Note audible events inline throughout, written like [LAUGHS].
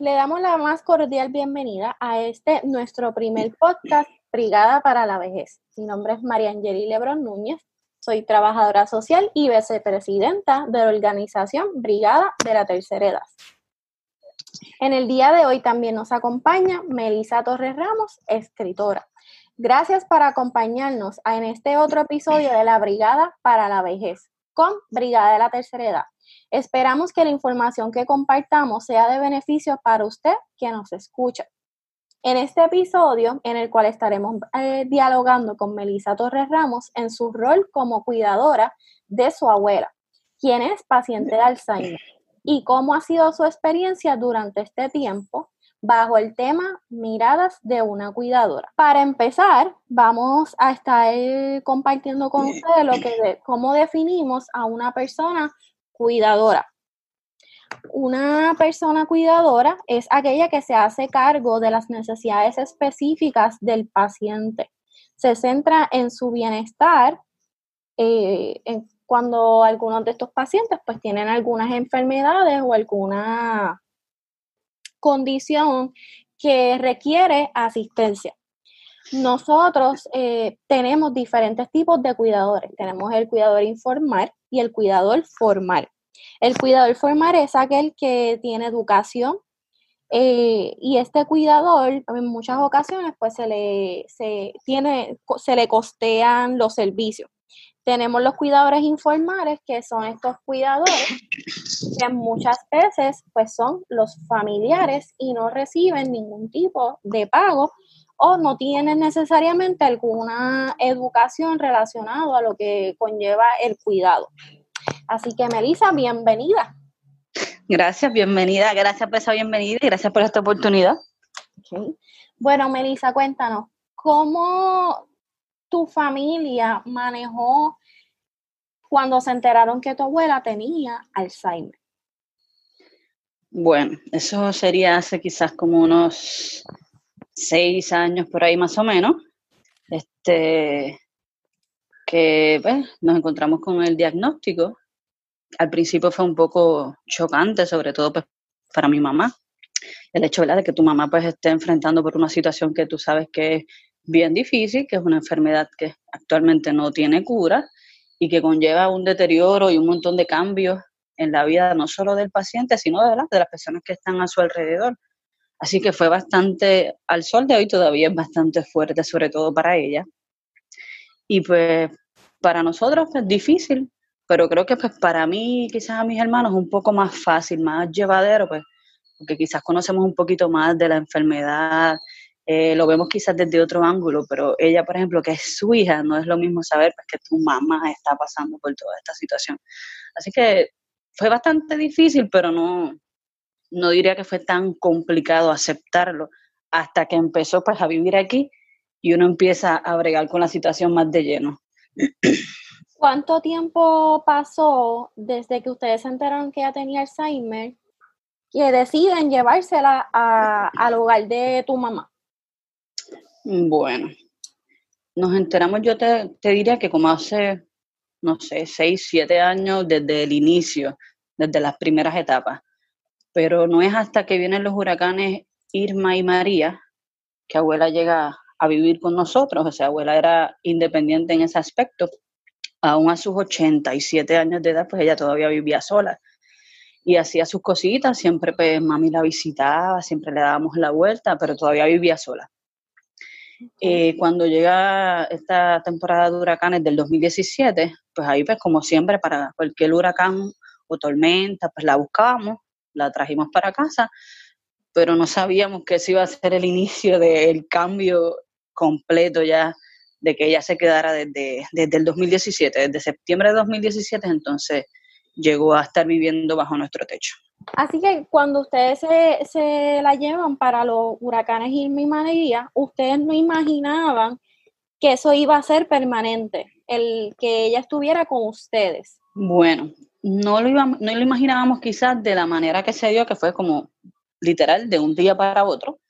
le damos la más cordial bienvenida a este nuestro primer podcast Brigada para la Vejez. Mi nombre es María Angeli Lebrón Núñez, soy trabajadora social y vicepresidenta de la organización Brigada de la Tercera Edad. En el día de hoy también nos acompaña Melisa Torres Ramos, escritora. Gracias por acompañarnos en este otro episodio de la Brigada para la Vejez con Brigada de la Tercera Edad. Esperamos que la información que compartamos sea de beneficio para usted que nos escucha. En este episodio, en el cual estaremos eh, dialogando con Melisa Torres Ramos en su rol como cuidadora de su abuela, quien es paciente de Alzheimer, y cómo ha sido su experiencia durante este tiempo bajo el tema Miradas de una cuidadora. Para empezar, vamos a estar compartiendo con ustedes lo que cómo definimos a una persona cuidadora. Una persona cuidadora es aquella que se hace cargo de las necesidades específicas del paciente. Se centra en su bienestar eh, cuando algunos de estos pacientes pues tienen algunas enfermedades o alguna condición que requiere asistencia. Nosotros eh, tenemos diferentes tipos de cuidadores. Tenemos el cuidador informal y el cuidador formal. El cuidador formal es aquel que tiene educación eh, y este cuidador en muchas ocasiones pues se le, se, tiene, se le costean los servicios. Tenemos los cuidadores informales, que son estos cuidadores que muchas veces pues son los familiares y no reciben ningún tipo de pago o no tienen necesariamente alguna educación relacionada a lo que conlleva el cuidado. Así que, Melissa, bienvenida. Gracias, bienvenida. Gracias por esa bienvenida y gracias por esta oportunidad. Bueno, Melissa, cuéntanos, ¿cómo tu familia manejó cuando se enteraron que tu abuela tenía Alzheimer? Bueno, eso sería hace quizás como unos seis años por ahí más o menos. Este, que pues, nos encontramos con el diagnóstico. Al principio fue un poco chocante, sobre todo pues, para mi mamá. El hecho de que tu mamá pues, esté enfrentando por una situación que tú sabes que es bien difícil, que es una enfermedad que actualmente no tiene cura y que conlleva un deterioro y un montón de cambios en la vida no solo del paciente, sino de, de las personas que están a su alrededor. Así que fue bastante, al sol de hoy todavía es bastante fuerte, sobre todo para ella. Y pues para nosotros es difícil, pero creo que pues para mí, quizás a mis hermanos, un poco más fácil, más llevadero, pues, porque quizás conocemos un poquito más de la enfermedad, eh, lo vemos quizás desde otro ángulo, pero ella, por ejemplo, que es su hija, no es lo mismo saber pues, que tu mamá está pasando por toda esta situación. Así que fue bastante difícil, pero no, no diría que fue tan complicado aceptarlo hasta que empezó pues a vivir aquí y uno empieza a bregar con la situación más de lleno. ¿Cuánto tiempo pasó desde que ustedes se enteraron que ella tenía Alzheimer que deciden llevársela al hogar de tu mamá? Bueno, nos enteramos, yo te, te diría que como hace, no sé, seis, siete años desde el inicio, desde las primeras etapas. Pero no es hasta que vienen los huracanes Irma y María que abuela llega a vivir con nosotros, o sea, abuela era independiente en ese aspecto. Aún a sus 87 años de edad, pues ella todavía vivía sola y hacía sus cositas, siempre pues mami la visitaba, siempre le dábamos la vuelta, pero todavía vivía sola. Eh, cuando llega esta temporada de huracanes del 2017, pues ahí pues como siempre para cualquier huracán o tormenta, pues la buscábamos, la trajimos para casa, pero no sabíamos que ese iba a ser el inicio del cambio completo ya de que ella se quedara desde, desde el 2017, desde septiembre de 2017, entonces llegó a estar viviendo bajo nuestro techo. Así que cuando ustedes se, se la llevan para los huracanes Irma y María, ustedes no imaginaban que eso iba a ser permanente, el que ella estuviera con ustedes. Bueno, no lo, íbamos, no lo imaginábamos quizás de la manera que se dio, que fue como literal de un día para otro,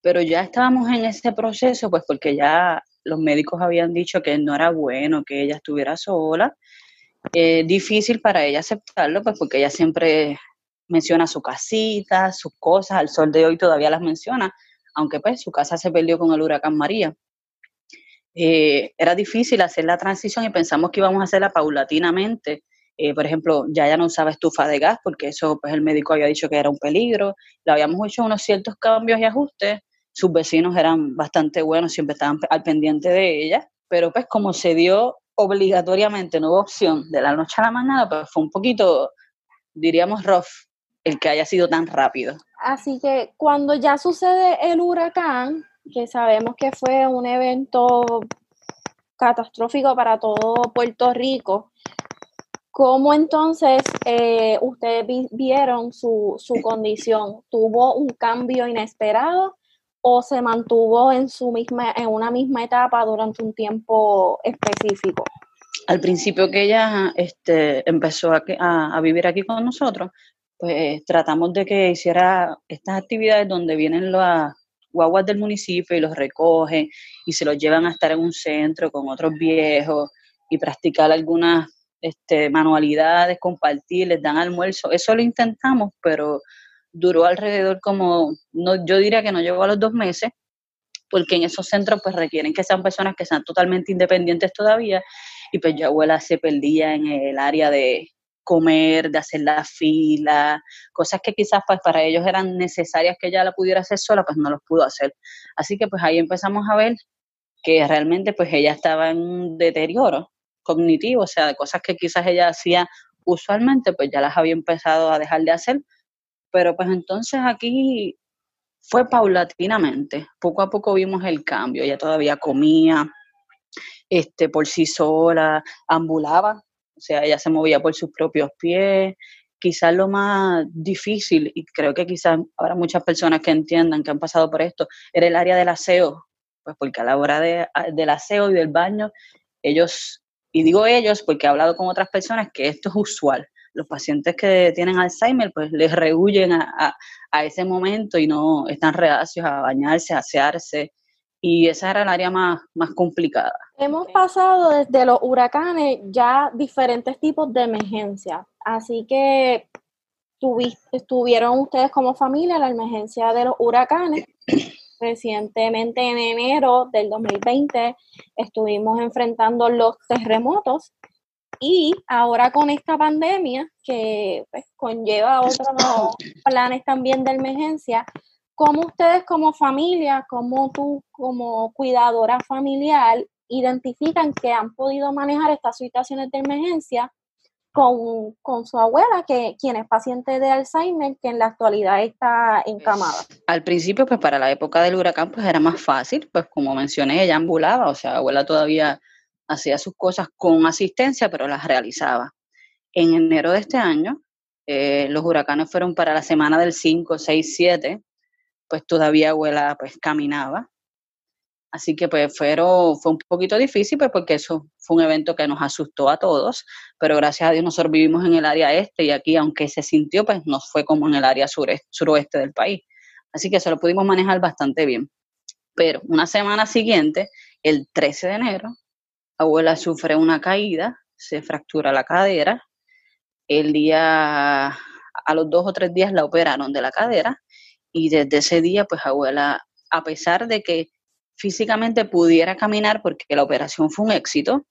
pero ya estábamos en ese proceso, pues porque ya los médicos habían dicho que no era bueno que ella estuviera sola. Eh, difícil para ella aceptarlo, pues porque ella siempre menciona su casita, sus cosas, al sol de hoy todavía las menciona, aunque pues su casa se perdió con el huracán María. Eh, era difícil hacer la transición y pensamos que íbamos a hacerla paulatinamente. Eh, por ejemplo, ya ya no usaba estufa de gas porque eso pues el médico había dicho que era un peligro. Le habíamos hecho unos ciertos cambios y ajustes. Sus vecinos eran bastante buenos, siempre estaban al pendiente de ella. Pero pues como se dio obligatoriamente, no hubo opción de la noche a la mañana, pues fue un poquito, diríamos, rough el que haya sido tan rápido. Así que cuando ya sucede el huracán, que sabemos que fue un evento catastrófico para todo Puerto Rico, ¿cómo entonces eh, ustedes vieron su, su condición? ¿Tuvo un cambio inesperado o se mantuvo en, su misma, en una misma etapa durante un tiempo específico? Al principio que ella este, empezó a, a, vivir aquí con nosotros, pues tratamos de que hiciera estas actividades donde vienen las guaguas del municipio y los recogen y se los llevan a estar en un centro con otros viejos y practicar algunas este, manualidades, compartir, les dan almuerzo. Eso lo intentamos, pero duró alrededor como, no, yo diría que no llegó a los dos meses, porque en esos centros pues requieren que sean personas que sean totalmente independientes todavía y pues yo abuela se perdía en el área de comer, de hacer la fila, cosas que quizás pues para ellos eran necesarias que ella la pudiera hacer sola, pues no los pudo hacer. Así que pues ahí empezamos a ver que realmente pues ella estaba en deterioro cognitivo, o sea, de cosas que quizás ella hacía usualmente, pues ya las había empezado a dejar de hacer, pero pues entonces aquí fue paulatinamente, poco a poco vimos el cambio, ella todavía comía, este, por sí sola, ambulaba, o sea, ella se movía por sus propios pies. Quizás lo más difícil, y creo que quizás habrá muchas personas que entiendan que han pasado por esto, era el área del aseo, pues porque a la hora de, del aseo y del baño, ellos, y digo ellos porque he hablado con otras personas que esto es usual. Los pacientes que tienen Alzheimer, pues les rehuyen a, a, a ese momento y no están reacios a bañarse, a asearse, y esa era el área más, más complicada. Hemos pasado desde los huracanes ya diferentes tipos de emergencias, así que tuvieron ustedes como familia la emergencia de los huracanes. Recientemente en enero del 2020 estuvimos enfrentando los terremotos y ahora con esta pandemia que pues, conlleva otros [COUGHS] planes también de emergencia, ¿Cómo ustedes como familia, como tú como cuidadora familiar, identifican que han podido manejar estas situaciones de emergencia con, su abuela, que quien es paciente de Alzheimer, que en la actualidad está encamada? Al principio, pues para la época del huracán, pues era más fácil, pues como mencioné, ella ambulaba, o sea, abuela todavía hacía sus cosas con asistencia, pero las realizaba. En enero de este año, eh, los huracanes fueron para la semana del 5, 6, 7, pues todavía abuela pues caminaba. Así que pues fue, un poquito difícil pues porque eso fue un evento que nos asustó a todos, pero gracias a Dios nosotros vivimos en el área este y aquí aunque se sintió pues nos fue como en el área suroeste del país. Así que eso lo pudimos manejar bastante bien. Pero una semana siguiente, el 13 de enero, abuela sufre una caída, se fractura la cadera. El día, a los dos o tres días la operaron de la cadera y desde ese día, pues abuela, a pesar de que físicamente pudiera caminar porque la operación fue un éxito,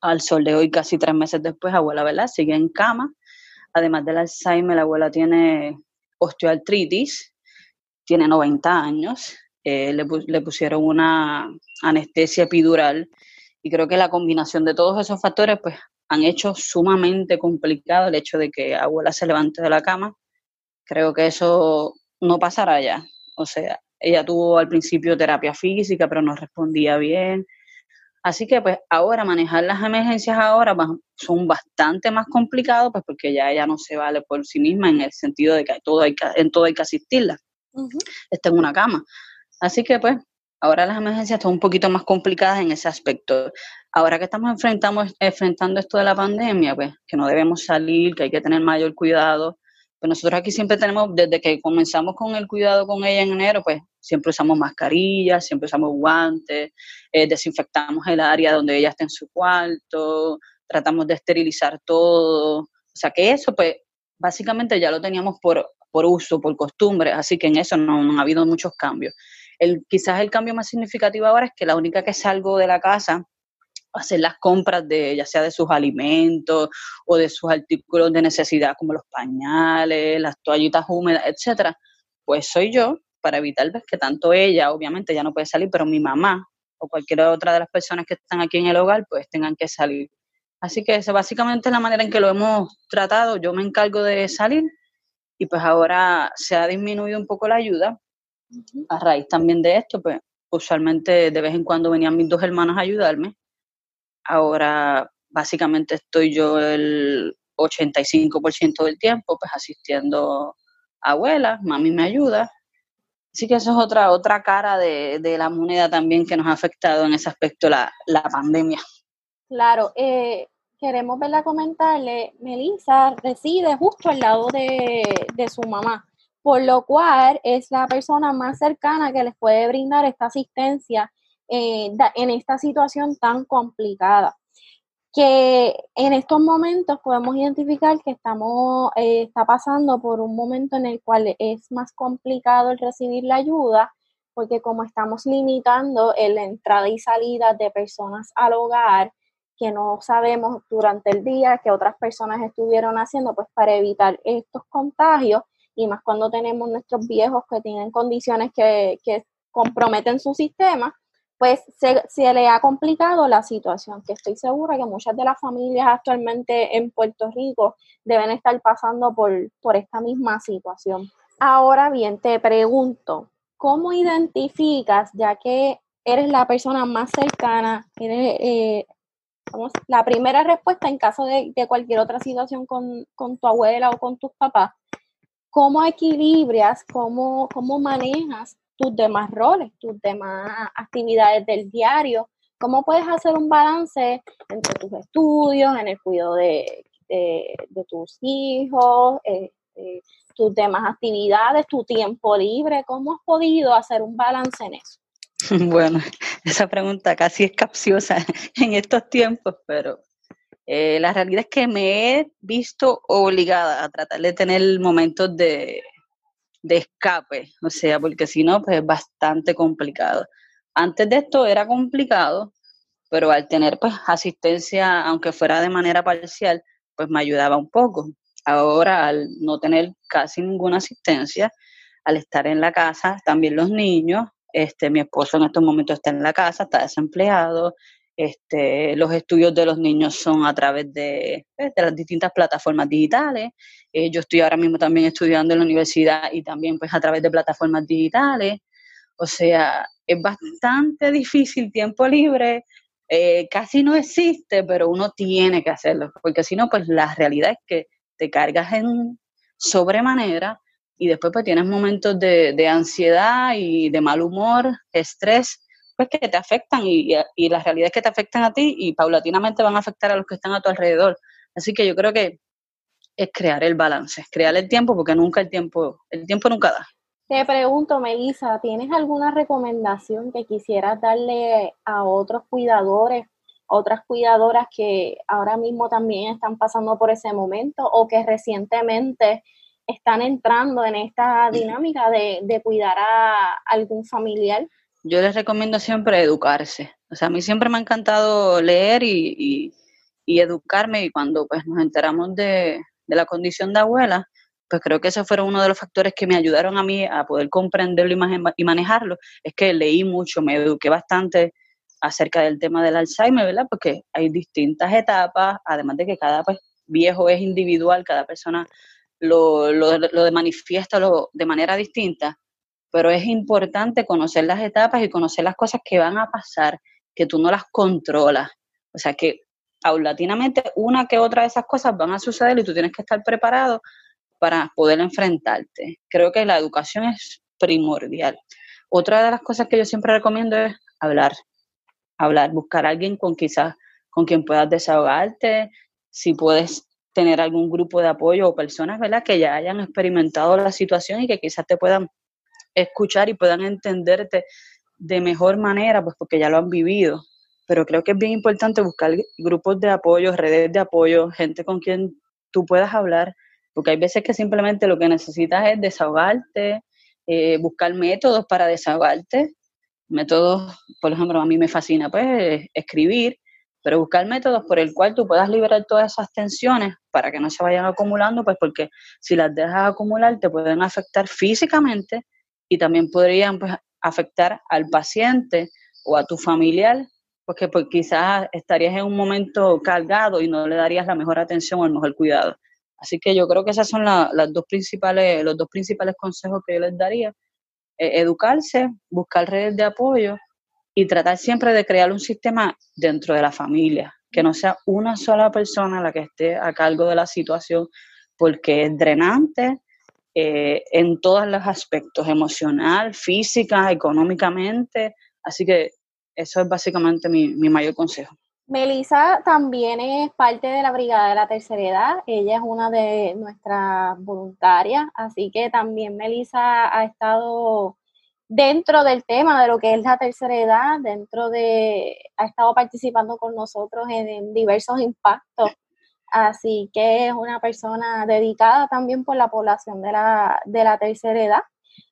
al sol de hoy, casi tres meses después, abuela, ¿verdad? Sigue en cama. Además del Alzheimer, la abuela tiene osteoartritis, tiene 90 años, eh, le, le pusieron una anestesia epidural y creo que la combinación de todos esos factores, pues, han hecho sumamente complicado el hecho de que abuela se levante de la cama. Creo que eso no pasará ya. O sea, ella tuvo al principio terapia física, pero no respondía bien. Así que pues ahora manejar las emergencias ahora son bastante más complicados, pues porque ya ella no se vale por sí misma en el sentido de que todo hay que, en todo hay que asistirla. Está en una cama. Así que pues ahora las emergencias están un poquito más complicadas en ese aspecto. Ahora que estamos enfrentando, enfrentando esto de la pandemia, pues que no debemos salir, que hay que tener mayor cuidado, pues nosotros aquí siempre tenemos, desde que comenzamos con el cuidado con ella en enero, pues siempre usamos mascarillas, siempre usamos guantes, eh, desinfectamos el área donde ella está en su cuarto, tratamos de esterilizar todo. O sea que eso, pues, básicamente ya lo teníamos por, por uso, por costumbre, así que en eso no, no ha habido muchos cambios. El, quizás el cambio más significativo ahora es que la única que salgo de la casa hacer las compras de ya sea de sus alimentos o de sus artículos de necesidad como los pañales, las toallitas húmedas, etcétera, pues soy yo para evitar pues, que tanto ella, obviamente ya no puede salir, pero mi mamá o cualquier otra de las personas que están aquí en el hogar pues tengan que salir. Así que esa básicamente es la manera en que lo hemos tratado. Yo me encargo de salir y pues ahora se ha disminuido un poco la ayuda. A raíz también de esto, pues usualmente de vez en cuando venían mis dos hermanos a ayudarme. Ahora básicamente estoy yo el 85% del tiempo pues asistiendo a abuelas, mami me ayuda. Así que eso es otra, otra cara de, de la moneda también que nos ha afectado en ese aspecto la, la pandemia. Claro, eh, queremos verla comentarle, Melissa reside justo al lado de, su mamá, por lo cual es la persona más cercana que les puede brindar esta asistencia eh, en esta situación tan complicada. Que en estos momentos podemos identificar que estamos, eh, está pasando por un momento en el cual es más complicado el recibir la ayuda, porque como estamos limitando la entrada y salida de personas al hogar, que no sabemos durante el día que otras personas estuvieron haciendo, pues para evitar estos contagios y más cuando tenemos nuestros viejos que tienen condiciones que, comprometen su sistema, pues se, le ha complicado la situación, que estoy segura que muchas de las familias actualmente en Puerto Rico deben estar pasando por, por esta misma situación. Ahora bien, te pregunto, ¿cómo identificas, ya que eres la persona más cercana, eh, la primera respuesta en caso de, cualquier otra situación con, tu abuela o con tus papás, ¿cómo equilibras, cómo, cómo manejas tus demás roles, tus demás actividades del diario? ¿Cómo puedes hacer un balance entre tus estudios, en el cuidado de, tus hijos, eh, tus demás actividades, tu tiempo libre? ¿Cómo has podido hacer un balance en eso? [LAUGHS] Bueno, esa pregunta casi es capciosa [LAUGHS] en estos tiempos, pero eh, la realidad es que me he visto obligada a tratar de tener momentos de, de escape, o sea, porque si no, pues es bastante complicado. Antes de esto era complicado, pero al tener pues asistencia, aunque fuera de manera parcial, pues me ayudaba un poco. Ahora, al no tener casi ninguna asistencia, al estar en la casa, también los niños, este, mi esposo en estos momentos está en la casa, está desempleado. Este, los estudios de los niños son a través de, pues, las distintas plataformas digitales. Eh, yo estoy ahora mismo también estudiando en la universidad y también pues a través de plataformas digitales. O sea, es bastante difícil tiempo libre, eh, casi no existe, pero uno tiene que hacerlo, porque si no, pues la realidad es que te cargas en sobremanera y después pues tienes momentos de, ansiedad y de mal humor, estrés, pues que te afectan y, y, la realidad es que te afectan a ti y paulatinamente van a afectar a los que están a tu alrededor. Así que yo creo que es crear el balance, crear el tiempo porque nunca el tiempo, el tiempo nunca da. Te pregunto, Melissa, ¿tienes alguna recomendación que quisieras darle a otros cuidadores, otras cuidadoras que ahora mismo también están pasando por ese momento o que recientemente están entrando en esta dinámica de, cuidar a algún familiar? Yo les recomiendo siempre educarse. O sea, a mí siempre me ha encantado leer y, educarme y cuando pues nos enteramos de, la condición de abuela, pues creo que ese fueron uno de los factores que me ayudaron a mí a poder comprenderlo y manejarlo. Es que leí mucho, me eduqué bastante acerca del tema del Alzheimer, ¿verdad? Porque hay distintas etapas, además de que cada pues, viejo es individual, cada persona lo, lo, lo de manifiesta lo, de manera distinta, pero es importante conocer las etapas y conocer las cosas que van a pasar, que tú no las controlas. O sea que paulatinamente una que otra de esas cosas van a suceder y tú tienes que estar preparado para poder enfrentarte. Creo que la educación es primordial. Otra de las cosas que yo siempre recomiendo es hablar, hablar, buscar a alguien con quizás con quien puedas desahogarte, si puedes tener algún grupo de apoyo o personas, ¿verdad?, que ya hayan experimentado la situación y que quizás te puedan escuchar y puedan entenderte de mejor manera, pues porque ya lo han vivido. Pero creo que es bien importante buscar grupos de apoyo, redes de apoyo, gente con quien tú puedas hablar porque hay veces que simplemente lo que necesitas es desahogarte, eh, buscar métodos para desahogarte, métodos, por ejemplo, a mí me fascina pues escribir, pero buscar métodos por el cual tú puedas liberar todas esas tensiones para que no se vayan acumulando, pues porque si las dejas acumular te pueden afectar físicamente y también podrían pues, afectar al paciente o a tu familiar, porque pues, quizás estarías en un momento cargado y no le darías la mejor atención o el mejor cuidado. Así que yo creo que esos son las dos principales, los dos principales consejos que yo les daría. E, educarse, buscar redes de apoyo y tratar siempre de crear un sistema dentro de la familia, que no sea una sola persona la que esté a cargo de la situación, porque es drenante eh, en todos los aspectos, emocional, física, económicamente. Así que eso es básicamente mi, mi mayor consejo. Melissa también es parte de la Brigada de la Tercera Edad. Ella es una de nuestras voluntarias, así que también Melissa ha estado dentro del tema de lo que es la tercera edad, dentro de, ha estado participando con nosotros en, diversos impactos. Así que es una persona dedicada también por la población de la, de la tercera edad.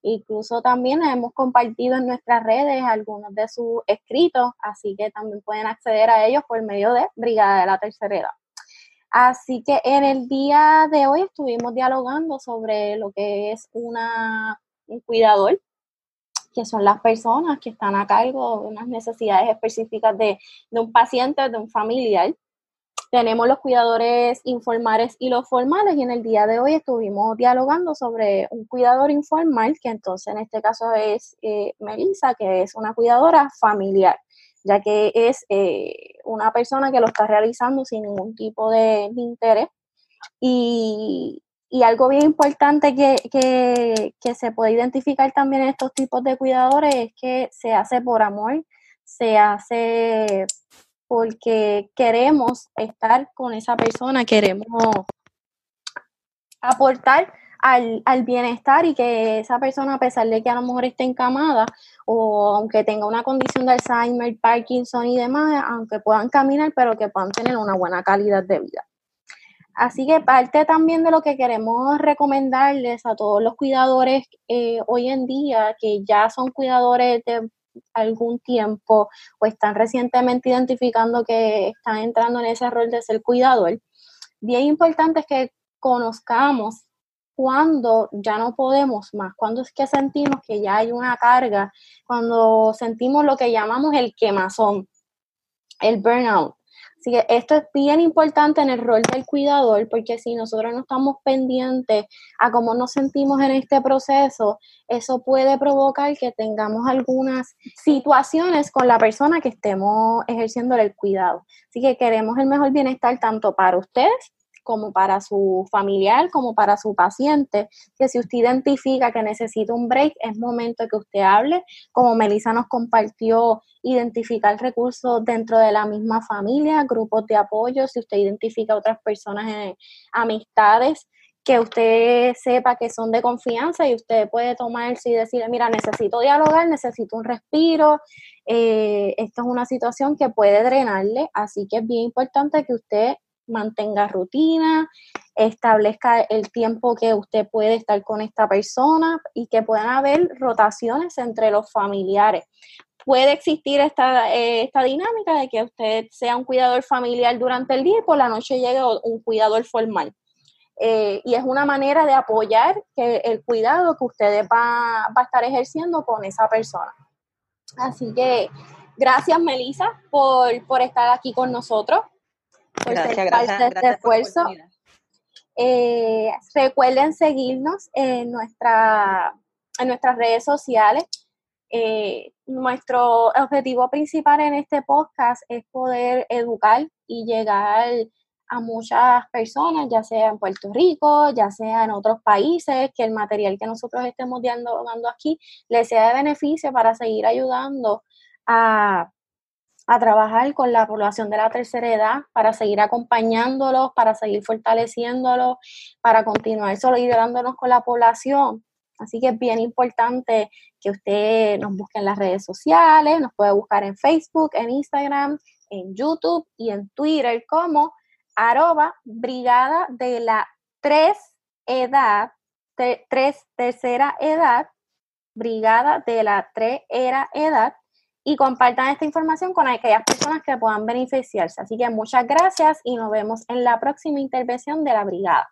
Incluso también hemos compartido en nuestras redes algunos de sus escritos, así que también pueden acceder a ellos por medio de Brigada de la Tercera Edad. Así que en el día de hoy estuvimos dialogando sobre lo que es una, un cuidador que son las personas que están a cargo de unas necesidades específicas de, un paciente, de un familiar. Tenemos los cuidadores informales y los formales y en el día de hoy estuvimos dialogando sobre un cuidador informal, que entonces en este caso es eh, Melissa, que es una cuidadora familiar, ya que es eh, una persona que lo está realizando sin ningún tipo de interés. Y, y algo bien importante que, se puede identificar también en estos tipos de cuidadores es que se hace por amor, se hace porque queremos estar con esa persona, queremos aportar al, al, bienestar y que esa persona, a pesar de que a lo mejor esté encamada o aunque tenga una condición de Alzheimer, Parkinson y demás, aunque puedan caminar, pero que puedan tener una buena calidad de vida. Así que parte también de lo que queremos recomendarles a todos los cuidadores eh, hoy en día, que ya son cuidadores de algún tiempo o están recientemente identificando que están entrando en ese rol de ser cuidador, bien importante es que conozcamos cuando ya no podemos más, cuando es que sentimos que ya hay una carga, cuando sentimos lo que llamamos el quemazón, el burnout. Así que esto es bien importante en el rol del cuidador, porque si nosotros no estamos pendientes a cómo nos sentimos en este proceso, eso puede provocar que tengamos algunas situaciones con la persona que estemos ejerciendo el cuidado. Así que queremos el mejor bienestar tanto para ustedes como para su familiar, como para su paciente, que si usted identifica que necesita un break, es momento que usted hable, como Melissa nos compartió, identificar recursos dentro de la misma familia, grupos de apoyo, si usted identifica otras personas, en amistades, que usted sepa que son de confianza y usted puede tomarse y decirle, mira, necesito dialogar, necesito un respiro, eh, esto es una situación que puede drenarle, así que es bien importante que usted mantenga rutina, establezca el tiempo que usted puede estar con esta persona y que puedan haber rotaciones entre los familiares. Puede existir esta, eh, esta dinámica de que usted sea un cuidador familiar durante el día y por la noche llegue un cuidador formal. Eh, y es una manera de apoyar que el cuidado que usted va, va a estar ejerciendo con esa persona. Así que gracias, Melissa, por, por estar aquí con nosotros por gracias, parte de este esfuerzo. Eh, recuerden seguirnos en, nuestra, en nuestras redes sociales. Eh, nuestro objetivo principal en este podcast es poder educar y llegar a muchas personas, ya sea en Puerto Rico, ya sea en otros países, que el material que nosotros estemos dando, dando aquí les sea de beneficio para seguir ayudando a a trabajar con la población de la tercera edad para seguir acompañándolos, para seguir fortaleciéndolos, para continuar solidarándonos con la población. Así que es bien importante que usted nos busque en las redes sociales, nos puede buscar en Facebook, en Instagram, en YouTube y en Twitter como arroba brigada de la 3 edad, tres tercera edad, brigada de la tres era edad y compartan esta información con aquellas personas que puedan beneficiarse. Así que muchas gracias y nos vemos en la próxima intervención de la brigada.